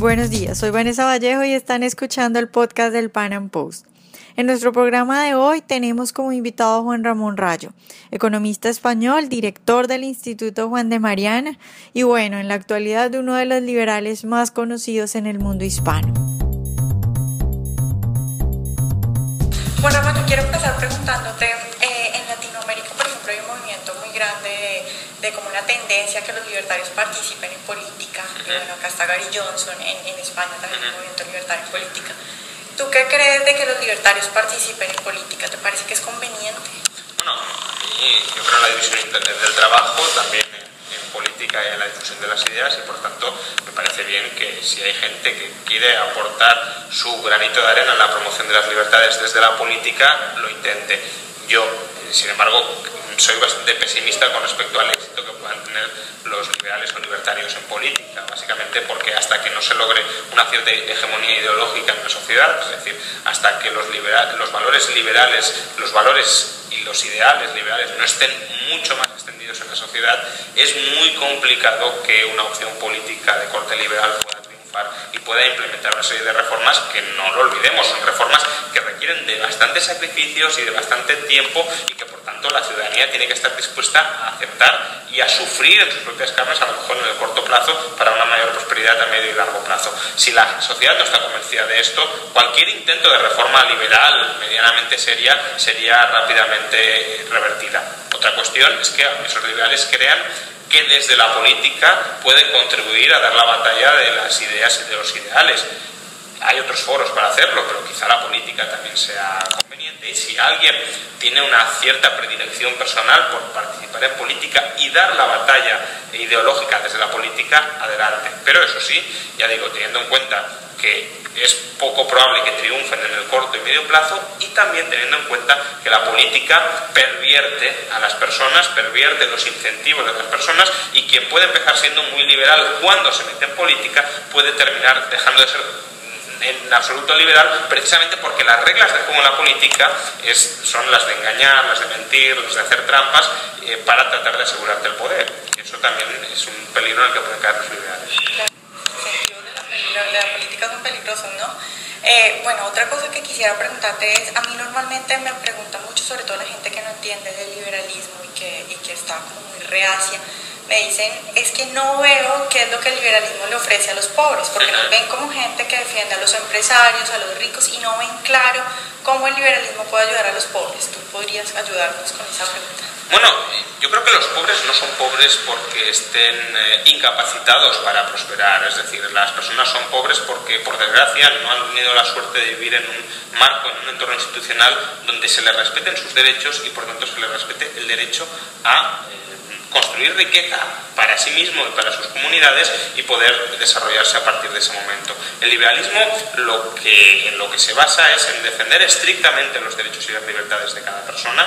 Buenos días, soy Vanessa Vallejo y están escuchando el podcast del Pan Am Post. En nuestro programa de hoy tenemos como invitado a Juan Ramón Rayo, economista español, director del Instituto Juan de Mariana y bueno, en la actualidad uno de los liberales más conocidos en el mundo hispano. Bueno, Ramón, quiero empezar preguntándote, eh, en Latinoamérica, por ejemplo, hay un movimiento muy grande de, como una tendencia que los libertarios participen en política, y bueno, acá está Gary Johnson, en, en España también hay un movimiento libertario en política. ¿Tú qué crees de que los libertarios participen en política? ¿Te parece que es conveniente? Bueno, a mí yo creo en la división del trabajo, también en política y en la difusión de las ideas y por tanto me parece bien que si hay gente que quiere aportar su granito de arena en la promoción de las libertades desde la política, lo intente. Yo, sin embargo, soy bastante pesimista con respecto al éxito que puedan tener los liberales o libertarios en política, básicamente porque hasta que no se logre una cierta hegemonía ideológica en la sociedad, es decir, hasta que los, los valores liberales, los valores y los ideales liberales no estén mucho más extendidos en la sociedad, es muy complicado que una opción política de corte liberal pueda y pueda implementar una serie de reformas que no lo olvidemos, son reformas que requieren de bastantes sacrificios y de bastante tiempo y que por tanto la ciudadanía tiene que estar dispuesta a aceptar y a sufrir en sus propias carnes, a lo mejor en el corto plazo, para una mayor prosperidad a medio y largo plazo. Si la sociedad no está convencida de esto, cualquier intento de reforma liberal medianamente seria sería rápidamente revertida. Otra cuestión es que esos liberales crean que desde la política pueden contribuir a dar la batalla de las ideas y de los ideales. Hay otros foros para hacerlo, pero quizá la política también sea conveniente. Y si alguien tiene una cierta predilección personal por participar en política y dar la batalla ideológica desde la política, adelante. Pero eso sí, ya digo, teniendo en cuenta que es poco probable que triunfen en el corto y medio plazo y también teniendo en cuenta que la política pervierte a las personas, pervierte los incentivos de las personas y quien puede empezar siendo muy liberal cuando se mete en política puede terminar dejando de ser en absoluto liberal precisamente porque las reglas de juego en la política es, son las de engañar, las de mentir, las de hacer trampas eh, para tratar de asegurarte el poder. Eso también es un peligro en el que pueden caer los liberales la, política son peligrosos, ¿no? Eh, bueno, otra cosa que quisiera preguntarte es, a mí normalmente me preguntan mucho, sobre todo la gente que no entiende del liberalismo y que, y que está como muy reacia, me dicen, es que no veo qué es lo que el liberalismo le ofrece a los pobres, porque nos ven como gente que defiende a los empresarios, a los ricos, y no ven claro cómo el liberalismo puede ayudar a los pobres. ¿Tú podrías ayudarnos con esa pregunta? Bueno, yo creo que los pobres no son pobres porque estén eh, incapacitados para prosperar, es decir, las personas son pobres porque por desgracia no han tenido la suerte de vivir en un marco, en un entorno institucional donde se les respeten sus derechos y por tanto se les respete el derecho a eh, construir riqueza para sí mismo y para sus comunidades y poder desarrollarse a partir de ese momento. El liberalismo lo que, en lo que se basa es en defender estrictamente los derechos y las libertades de cada persona,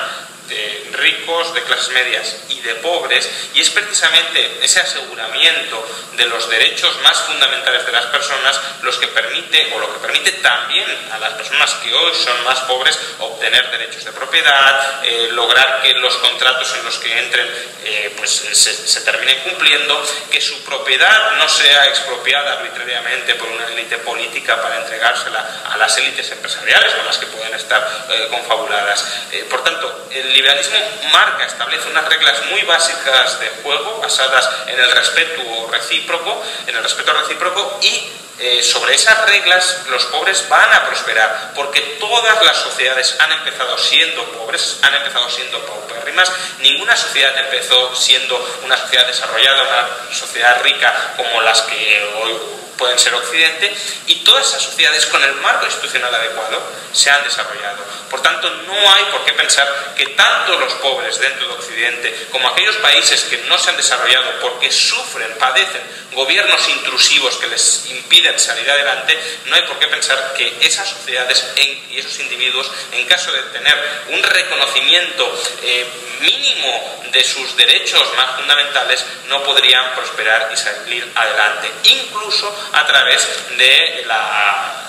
de ricos, de clases medias y de pobres, y es precisamente ese aseguramiento de los derechos más fundamentales de las personas los que permite, o lo que permite también a las personas que hoy son más pobres, obtener derechos de propiedad, eh, lograr que los contratos en los que entren eh, pues, se, terminen cumpliendo, que su propiedad no sea expropiada arbitrariamente por una élite política para entregársela a las élites empresariales con las que pueden estar eh, confabuladas. por tanto, el liberalismo marca, establece unas reglas muy básicas de juego basadas en el respeto recíproco, en el respeto recíproco y eh, sobre esas reglas los pobres van a prosperar, porque todas las sociedades han empezado siendo pobres, han empezado siendo paupérrimas, ninguna sociedad empezó siendo una sociedad desarrollada, una sociedad rica como las que hoy pueden ser Occidente, y todas esas sociedades con el marco institucional adecuado se han desarrollado. Por tanto, no hay por qué pensar que tanto los pobres dentro de Occidente como aquellos países que no se han desarrollado porque sufren, padecen gobiernos intrusivos que les impiden salir adelante, no hay por qué pensar que esas sociedades y esos individuos, en caso de tener un reconocimiento eh, mínimo de sus derechos más fundamentales, no podrían prosperar y salir adelante. Incluso a través de la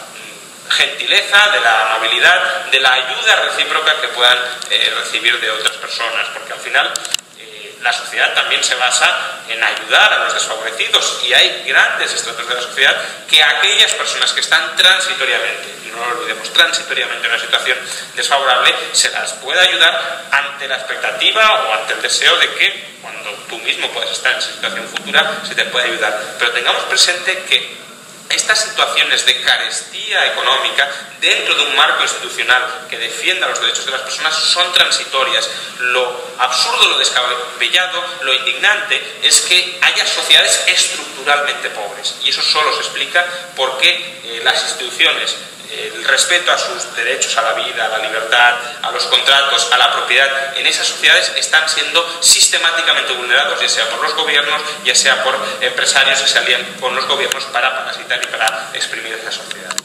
gentileza, de la amabilidad, de la ayuda recíproca que puedan eh, recibir de otras personas, porque al final la sociedad también se basa en ayudar a los desfavorecidos y hay grandes estratos de la sociedad que aquellas personas que están transitoriamente, no lo olvidemos, transitoriamente en una situación desfavorable, se las pueda ayudar ante la expectativa o ante el deseo de que cuando tú mismo puedas estar en esa situación futura se te pueda ayudar. Pero tengamos presente que estas situaciones de carestía económica dentro de un marco institucional que defienda los derechos de las personas son transitorias. Lo absurdo, lo descabellado, lo indignante es que haya sociedades estructuralmente pobres. Y eso solo se explica porque eh, las instituciones el respeto a sus derechos a la vida, a la libertad, a los contratos, a la propiedad, en esas sociedades están siendo sistemáticamente vulnerados, ya sea por los gobiernos, ya sea por empresarios que se alían con los gobiernos para parasitar y para exprimir esas sociedades.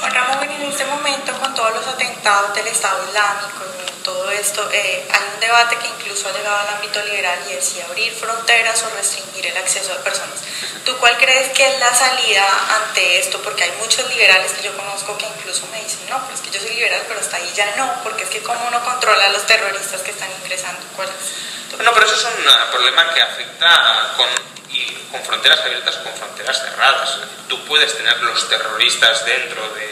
Juan Ramón, en este momento, con todos los atentados del Estado Islámico, todo esto, eh, hay un debate que incluso ha llegado al ámbito liberal y es si abrir fronteras o restringir el acceso de personas. ¿Tú cuál crees que es la salida ante esto? Porque hay muchos liberales que yo conozco que incluso me dicen, no, pero es que yo soy liberal, pero hasta ahí ya no, porque es que cómo uno controla a los terroristas que están ingresando. ¿Cuál es? Bueno, pero eso es un problema que afecta con, y con fronteras abiertas con fronteras cerradas. Tú puedes tener los terroristas dentro de de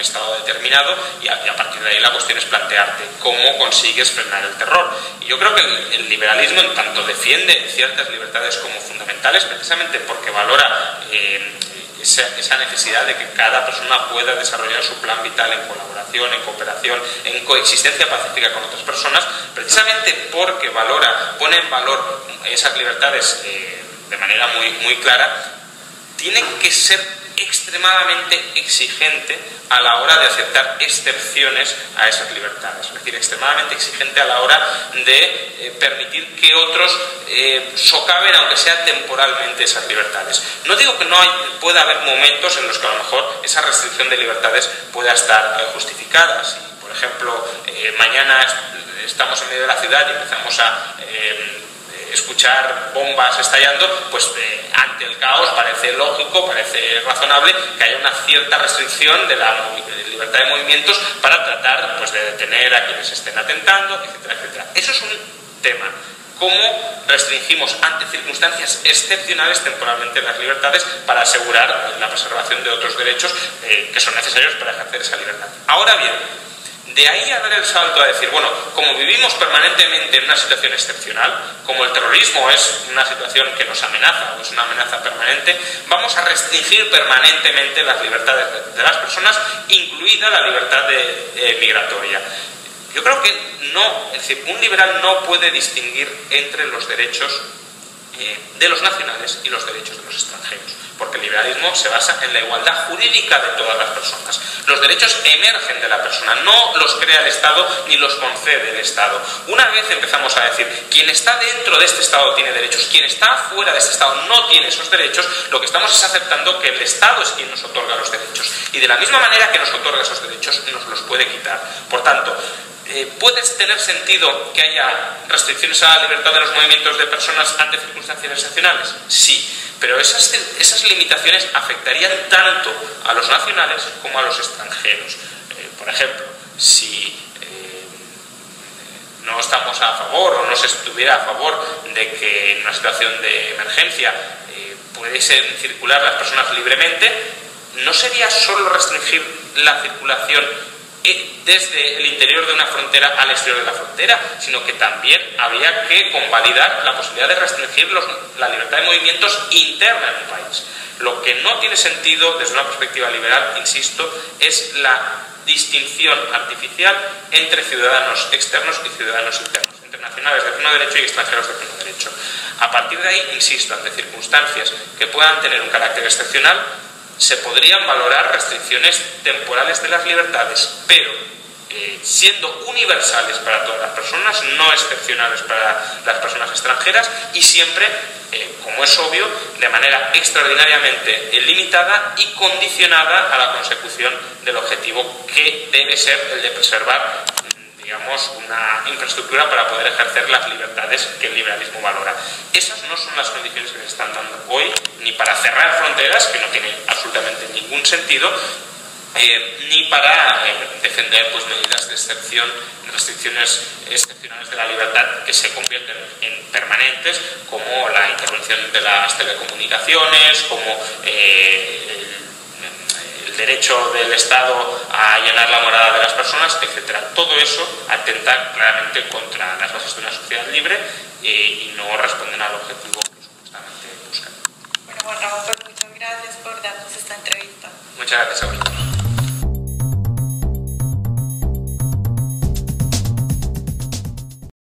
estado determinado y a, partir de ahí la cuestión es plantearte cómo consigues frenar el terror. Y yo creo que el, liberalismo en tanto defiende ciertas libertades como fundamentales precisamente porque valora eh, esa, necesidad de que cada persona pueda desarrollar su plan vital en colaboración, en cooperación, en coexistencia pacífica con otras personas, precisamente porque valora, pone en valor esas libertades eh, de manera muy, muy clara, tiene que ser extremadamente exigente a la hora de aceptar excepciones a esas libertades, es decir, extremadamente exigente a la hora de eh, permitir que otros eh, socaven, aunque sea temporalmente, esas libertades. No digo que no pueda haber momentos en los que a lo mejor esa restricción de libertades pueda estar eh, justificada. Si, por ejemplo, mañana estamos en medio de la ciudad y empezamos a escuchar bombas estallando, pues eh, ante el caos parece lógico, parece razonable que haya una cierta restricción de la libertad de movimientos para tratar pues, de detener a quienes estén atentando, etcétera, etcétera. Eso es un tema. ¿Cómo restringimos ante circunstancias excepcionales temporalmente las libertades para asegurar la preservación de otros derechos eh, que son necesarios para ejercer esa libertad? Ahora bien, de ahí a dar el salto a decir, bueno, como vivimos permanentemente en una situación excepcional, como el terrorismo es una situación que nos amenaza o es una amenaza permanente, vamos a restringir permanentemente las libertades de las personas, incluida la libertad eh, migratoria. Yo creo que no, un liberal no puede distinguir entre los derechos eh, de los nacionales y los derechos de los extranjeros porque el liberalismo se basa en la igualdad jurídica de todas las personas. Los derechos emergen de la persona, no los crea el Estado ni los concede el Estado. Una vez empezamos a decir, quien está dentro de este Estado tiene derechos, quien está fuera de este Estado no tiene esos derechos, lo que estamos es aceptando que el Estado es quien nos otorga los derechos. Y de la misma manera que nos otorga esos derechos, nos los puede quitar. Por tanto, eh, ¿Puede tener sentido que haya restricciones a la libertad de los movimientos de personas ante circunstancias excepcionales? Sí, pero esas, limitaciones afectarían tanto a los nacionales como a los extranjeros. Eh, por ejemplo, si eh, no estamos a favor o no se estuviera a favor de que en una situación de emergencia pudiesen circular las personas libremente, no sería solo restringir la circulación desde el interior de una frontera al exterior de la frontera, sino que también había que convalidar la posibilidad de restringir la libertad de movimientos interna en un país. Lo que no tiene sentido desde una perspectiva liberal, insisto, es la distinción artificial entre ciudadanos externos y ciudadanos internos, internacionales de pleno derecho y extranjeros de pleno derecho. A partir de ahí, insisto, ante circunstancias que puedan tener un carácter excepcional, se podrían valorar restricciones temporales de las libertades, pero eh, siendo universales para todas las personas, no excepcionales para las personas extranjeras y siempre, eh, como es obvio, de manera extraordinariamente limitada y condicionada a la consecución del objetivo que debe ser el de preservar digamos, una infraestructura para poder ejercer las libertades que el liberalismo valora. Esas no son las condiciones que se están dando hoy, ni para cerrar fronteras, que no tiene absolutamente ningún sentido, eh, ni para eh, defender pues, medidas de excepción, restricciones excepcionales de la libertad que se convierten en permanentes, como la intervención de las telecomunicaciones, como eh, derecho del Estado a allanar la morada de las personas, etc. Todo eso atenta claramente contra las bases de una sociedad libre y no responden al objetivo que supuestamente buscan. Bueno, Juan Ramón, pues muchas gracias por darnos esta entrevista. Muchas gracias a vosotros.